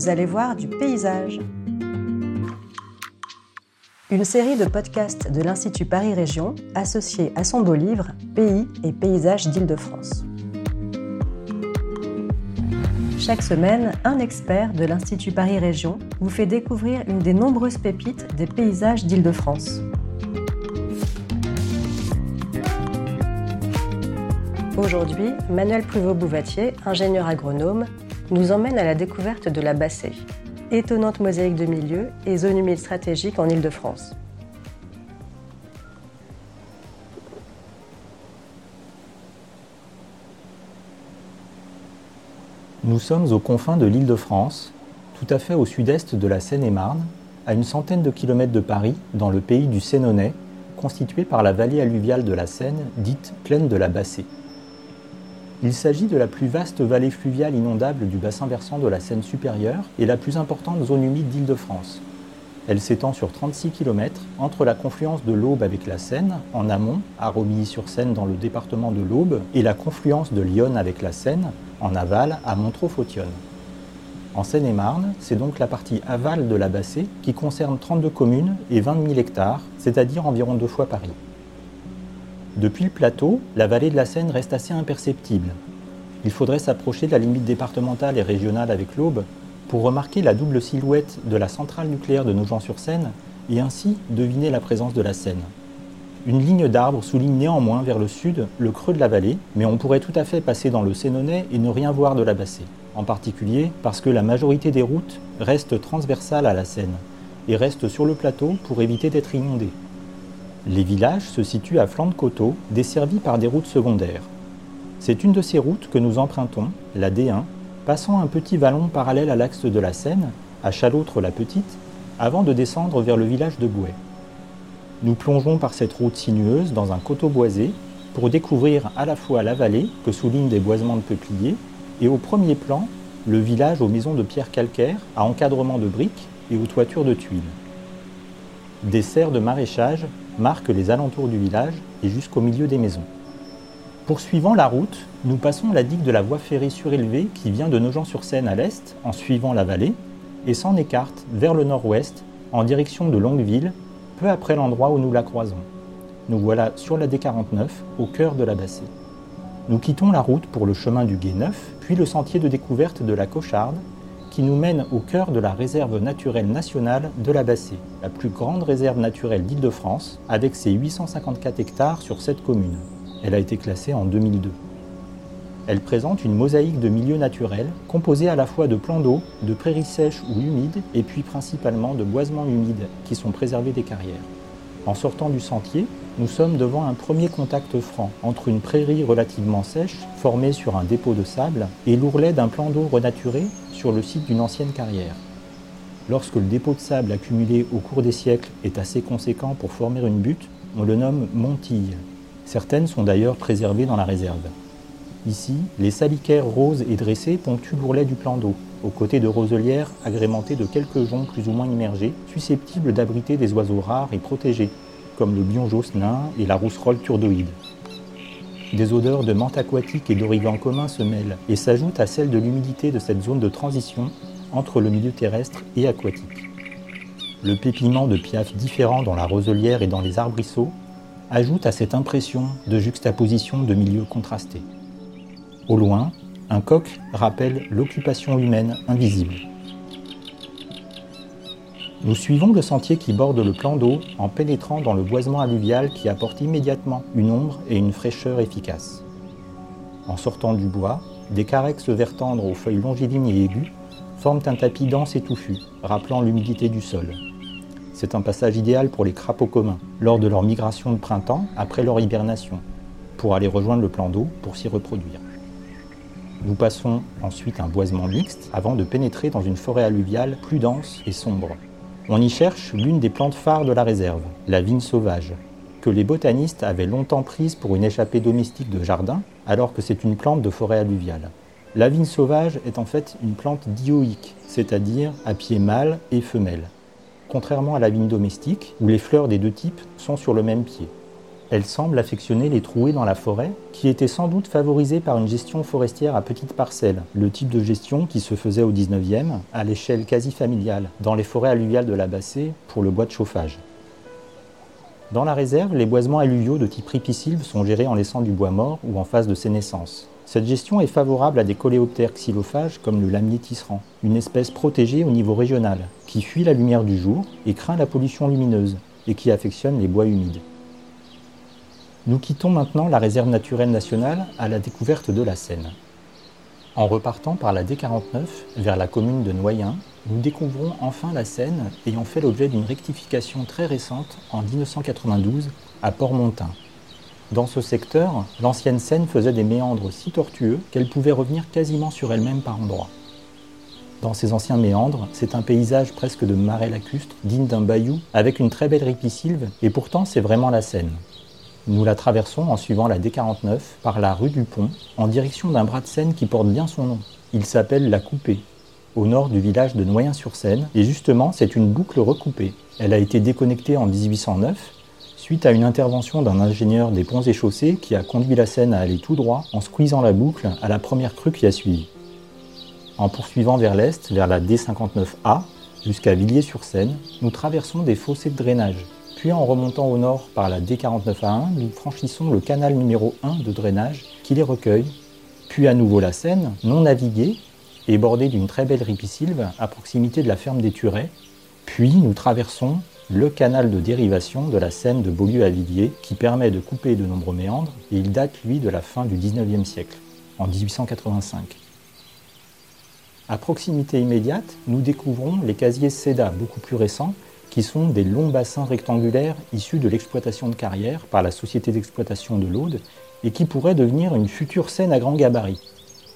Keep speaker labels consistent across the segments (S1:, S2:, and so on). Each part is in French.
S1: vous allez voir du paysage. Une série de podcasts de l'Institut Paris Région associée à son beau livre Pays et paysages d'Île-de-France. Chaque semaine, un expert de l'Institut Paris Région vous fait découvrir une des nombreuses pépites des paysages d'Île-de-France. Aujourd'hui, Manuel Pruvot-Bouvatier, ingénieur agronome, nous emmène à la découverte de la Bassée, étonnante mosaïque de milieu et zone humide stratégique en Île-de-France.
S2: Nous sommes aux confins de l'Île-de-France, tout à fait au sud-est de la Seine-et-Marne, à une centaine de kilomètres de Paris, dans le pays du Sénonais, constitué par la vallée alluviale de la Seine, dite plaine de la Bassée. Il s'agit de la plus vaste vallée fluviale inondable du bassin versant de la Seine supérieure et la plus importante zone humide d'Île-de-France. Elle s'étend sur 36 km entre la confluence de l'Aube avec la Seine, en amont, à Romilly-sur-Seine dans le département de l'Aube, et la confluence de l'Yonne avec la Seine, en aval, à Montreux-Fautionne. En Seine-et-Marne, c'est donc la partie aval de la Bassée qui concerne 32 communes et 20 000 hectares, c'est-à-dire environ deux fois Paris. Depuis le plateau, la vallée de la Seine reste assez imperceptible. Il faudrait s'approcher de la limite départementale et régionale avec l'Aube pour remarquer la double silhouette de la centrale nucléaire de Nogent-sur-Seine et ainsi deviner la présence de la Seine. Une ligne d'arbres souligne néanmoins vers le sud le creux de la vallée, mais on pourrait tout à fait passer dans le Sénonais et ne rien voir de la Bassée, en particulier parce que la majorité des routes restent transversales à la Seine et restent sur le plateau pour éviter d'être inondées. Les villages se situent à flanc de coteau, desservis par des routes secondaires. C'est une de ces routes que nous empruntons, la D1, passant un petit vallon parallèle à l'axe de la Seine, à Chalautre-la-Petite, avant de descendre vers le village de Bouet. Nous plongeons par cette route sinueuse dans un coteau boisé pour découvrir à la fois la vallée que soulignent des boisements de peupliers et au premier plan le village aux maisons de pierre calcaire à encadrement de briques et aux toitures de tuiles. Des serres de maraîchage marquent les alentours du village et jusqu'au milieu des maisons. Poursuivant la route, nous passons la digue de la voie ferrée surélevée qui vient de Nogent-sur-Seine à l'est en suivant la vallée et s'en écarte vers le nord-ouest en direction de Longueville, peu après l'endroit où nous la croisons. Nous voilà sur la D49 au cœur de la Bassée. Nous quittons la route pour le chemin du Gué Neuf, puis le sentier de découverte de la Cocharde, qui nous mène au cœur de la réserve naturelle nationale de la Bassée, la plus grande réserve naturelle d'Île-de-France, avec ses 854 hectares sur cette commune. Elle a été classée en 2002. Elle présente une mosaïque de milieux naturels composée à la fois de plans d'eau, de prairies sèches ou humides, et puis principalement de boisements humides qui sont préservés des carrières. En sortant du sentier, nous sommes devant un premier contact franc entre une prairie relativement sèche, formée sur un dépôt de sable, et l'ourlet d'un plan d'eau renaturé sur le site d'une ancienne carrière. Lorsque le dépôt de sable accumulé au cours des siècles est assez conséquent pour former une butte, on le nomme montille. Certaines sont d'ailleurs préservées dans la réserve. Ici, les salicaires roses et dressés ponctuent l'ourlet du plan d'eau, aux côtés de roselières agrémentées de quelques joncs plus ou moins immergés, susceptibles d'abriter des oiseaux rares et protégés, comme le bionjos nain et la rousserolle turdoïde. Des odeurs de menthe aquatique et d'origan commun se mêlent et s'ajoutent à celles de l'humidité de cette zone de transition entre le milieu terrestre et aquatique. Le pépiment de piafs différents dans la roselière et dans les arbrisseaux ajoute à cette impression de juxtaposition de milieux contrastés. Au loin, un coq rappelle l'occupation humaine invisible. Nous suivons le sentier qui borde le plan d'eau en pénétrant dans le boisement alluvial qui apporte immédiatement une ombre et une fraîcheur efficaces. En sortant du bois, des carex vert tendre aux feuilles longilignes et aiguës forment un tapis dense et touffu, rappelant l'humidité du sol. C'est un passage idéal pour les crapauds communs, lors de leur migration de printemps après leur hibernation, pour aller rejoindre le plan d'eau pour s'y reproduire. Nous passons ensuite un boisement mixte avant de pénétrer dans une forêt alluviale plus dense et sombre. On y cherche l'une des plantes phares de la réserve, la vigne sauvage, que les botanistes avaient longtemps prise pour une échappée domestique de jardin, alors que c'est une plante de forêt alluviale. La vigne sauvage est en fait une plante dioïque, c'est-à-dire à pied mâle et femelle, contrairement à la vigne domestique, où les fleurs des deux types sont sur le même pied. Elle semble affectionner les trouées dans la forêt, qui étaient sans doute favorisées par une gestion forestière à petites parcelles, le type de gestion qui se faisait au 19e, à l'échelle quasi familiale, dans les forêts alluviales de la Bassée, pour le bois de chauffage. Dans la réserve, les boisements alluviaux de type ripisylve sont gérés en laissant du bois mort ou en phase de sénescence. Cette gestion est favorable à des coléoptères xylophages comme le lamier tisserand, une espèce protégée au niveau régional, qui fuit la lumière du jour et craint la pollution lumineuse, et qui affectionne les bois humides. Nous quittons maintenant la réserve naturelle nationale à la découverte de la Seine. En repartant par la D49 vers la commune de Noyen, nous découvrons enfin la Seine ayant fait l'objet d'une rectification très récente en 1992 à Port-Montin. Dans ce secteur, l'ancienne Seine faisait des méandres si tortueux qu'elle pouvait revenir quasiment sur elle-même par endroits. Dans ces anciens méandres, c'est un paysage presque de marais lacustre, digne d'un bayou, avec une très belle ripisylve, et pourtant c'est vraiment la Seine. Nous la traversons en suivant la D49 par la rue du Pont en direction d'un bras de Seine qui porte bien son nom. Il s'appelle la Coupée, au nord du village de Noyen-sur-Seine, et justement c'est une boucle recoupée. Elle a été déconnectée en 1809 suite à une intervention d'un ingénieur des ponts et chaussées qui a conduit la Seine à aller tout droit en squeezant la boucle à la première crue qui a suivi. En poursuivant vers l'est, vers la D59A, jusqu'à Villiers-sur-Seine, nous traversons des fossés de drainage puis en remontant au nord par la D49A1, nous franchissons le canal numéro 1 de drainage qui les recueille, puis à nouveau la Seine, non naviguée et bordée d'une très belle ripisylve à proximité de la ferme des Turets, puis nous traversons le canal de dérivation de la Seine de Beaulieu à Villiers qui permet de couper de nombreux méandres et il date lui de la fin du 19e siècle, en 1885. À proximité immédiate, nous découvrons les casiers SEDA beaucoup plus récents qui sont des longs bassins rectangulaires issus de l'exploitation de carrière par la société d'exploitation de l'Aude et qui pourraient devenir une future Seine à grand gabarit.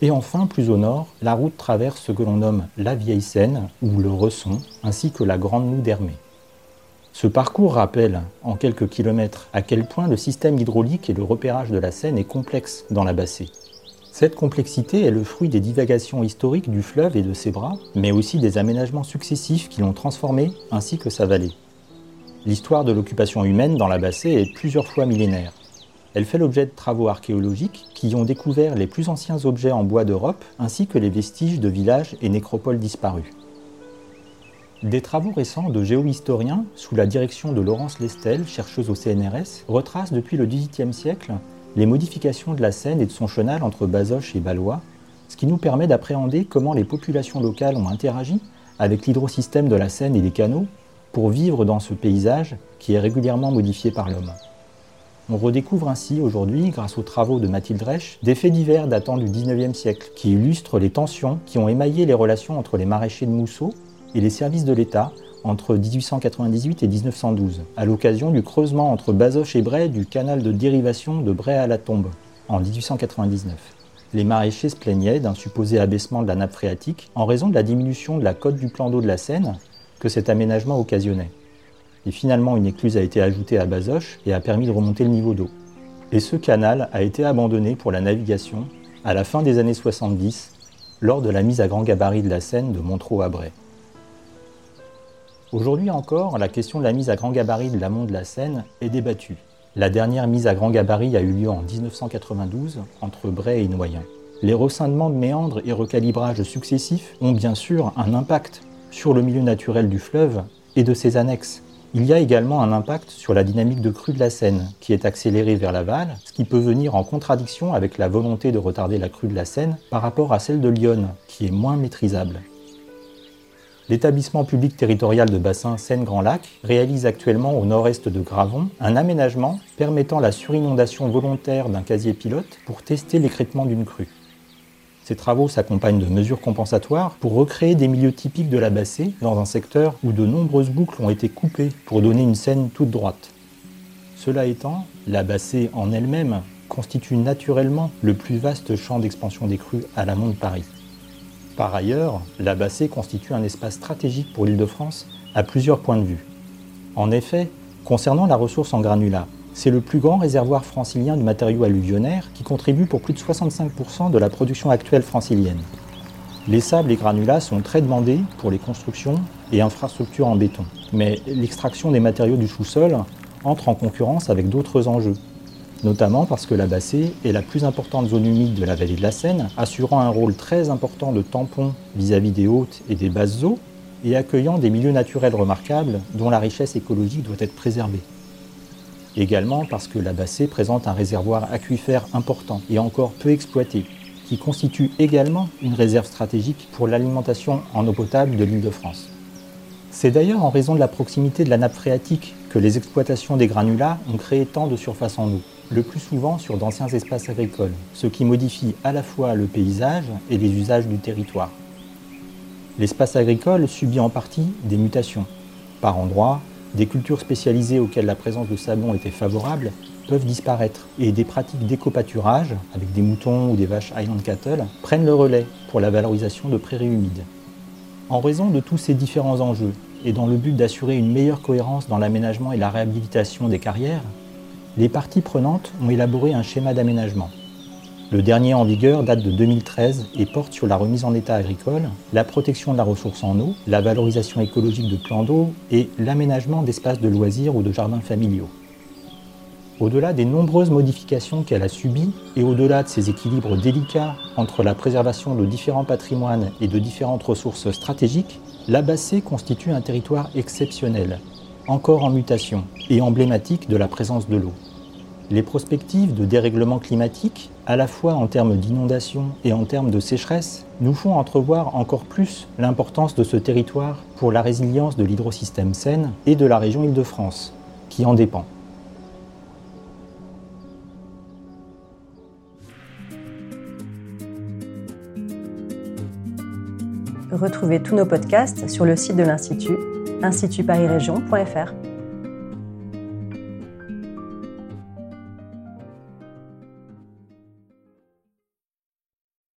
S2: Et enfin, plus au nord, la route traverse ce que l'on nomme la Vieille Seine ou le Resson, ainsi que la Grande Noue d'Hermée. Ce parcours rappelle, en quelques kilomètres, à quel point le système hydraulique et le repérage de la Seine est complexe dans la bassée. Cette complexité est le fruit des divagations historiques du fleuve et de ses bras, mais aussi des aménagements successifs qui l'ont transformé, ainsi que sa vallée. L'histoire de l'occupation humaine dans la Bassée est plusieurs fois millénaire. Elle fait l'objet de travaux archéologiques qui ont découvert les plus anciens objets en bois d'Europe, ainsi que les vestiges de villages et nécropoles disparus. Des travaux récents de géohistoriens, sous la direction de Laurence Lestel, chercheuse au CNRS, retracent depuis le XVIIIe siècle les modifications de la Seine et de son chenal entre Bazoches et Ballois, ce qui nous permet d'appréhender comment les populations locales ont interagi avec l'hydrosystème de la Seine et des canaux pour vivre dans ce paysage qui est régulièrement modifié par l'homme. On redécouvre ainsi aujourd'hui, grâce aux travaux de Mathilde Reich, des faits divers datant du 19e siècle qui illustrent les tensions qui ont émaillé les relations entre les maraîchers de Mousseau et les services de l'État entre 1898 et 1912, à l'occasion du creusement entre Bazoches et Bray du canal de dérivation de Bray à la Tombe, en 1899. Les maraîchers se plaignaient d'un supposé abaissement de la nappe phréatique en raison de la diminution de la cote du plan d'eau de la Seine que cet aménagement occasionnait. Et finalement, une écluse a été ajoutée à Bazoches et a permis de remonter le niveau d'eau. Et ce canal a été abandonné pour la navigation à la fin des années 70 lors de la mise à grand gabarit de la Seine de Montreux à Bray. Aujourd'hui encore, la question de la mise à grand gabarit de l'amont de la Seine est débattue. La dernière mise à grand gabarit a eu lieu en 1992 entre Bray et Noyen. Les rescindements de méandres et recalibrages successifs ont bien sûr un impact sur le milieu naturel du fleuve et de ses annexes. Il y a également un impact sur la dynamique de crue de la Seine, qui est accélérée vers l'aval, ce qui peut venir en contradiction avec la volonté de retarder la crue de la Seine par rapport à celle de Lyon, qui est moins maîtrisable. L'établissement public territorial de bassin Seine-Grand Lac réalise actuellement au nord-est de Gravon un aménagement permettant la surinondation volontaire d'un casier pilote pour tester l'écrêtement d'une crue. Ces travaux s'accompagnent de mesures compensatoires pour recréer des milieux typiques de la bassée dans un secteur où de nombreuses boucles ont été coupées pour donner une scène toute droite. Cela étant, la bassée en elle-même constitue naturellement le plus vaste champ d'expansion des crues à l'amont de Paris. Par ailleurs, la Bassée constitue un espace stratégique pour l'Île-de-France à plusieurs points de vue. En effet, concernant la ressource en granulats, c'est le plus grand réservoir francilien de matériaux alluvionnaires qui contribue pour plus de 65% de la production actuelle francilienne. Les sables et granulats sont très demandés pour les constructions et infrastructures en béton. Mais l'extraction des matériaux du sous-sol entre en concurrence avec d'autres enjeux, notamment parce que la Bassée est la plus importante zone humide de la vallée de la Seine, assurant un rôle très important de tampon vis-à-vis des hautes et des basses eaux, et accueillant des milieux naturels remarquables dont la richesse écologique doit être préservée. Également parce que la Bassée présente un réservoir aquifère important et encore peu exploité, qui constitue également une réserve stratégique pour l'alimentation en eau potable de l'île de France. C'est d'ailleurs en raison de la proximité de la nappe phréatique les exploitations des granulats ont créé tant de surface en eau, le plus souvent sur d'anciens espaces agricoles, ce qui modifie à la fois le paysage et les usages du territoire. L'espace agricole subit en partie des mutations. Par endroits, des cultures spécialisées auxquelles la présence de sablon était favorable peuvent disparaître et des pratiques d'éco-pâturage, avec des moutons ou des vaches Highland Cattle, prennent le relais pour la valorisation de prairies humides. En raison de tous ces différents enjeux, et dans le but d'assurer une meilleure cohérence dans l'aménagement et la réhabilitation des carrières, les parties prenantes ont élaboré un schéma d'aménagement. Le dernier en vigueur date de 2013 et porte sur la remise en état agricole, la protection de la ressource en eau, la valorisation écologique de plans d'eau et l'aménagement d'espaces de loisirs ou de jardins familiaux. Au-delà des nombreuses modifications qu'elle a subies et au-delà de ces équilibres délicats entre la préservation de différents patrimoines et de différentes ressources stratégiques, la Bassée constitue un territoire exceptionnel, encore en mutation et emblématique de la présence de l'eau. Les prospectives de dérèglement climatique, à la fois en termes d'inondation et en termes de sécheresse, nous font entrevoir encore plus l'importance de ce territoire pour la résilience de l'hydrosystème Seine et de la région Île-de-France, qui en dépend.
S1: Retrouvez tous nos podcasts sur le site de l'Institut, institutparisrégion.fr.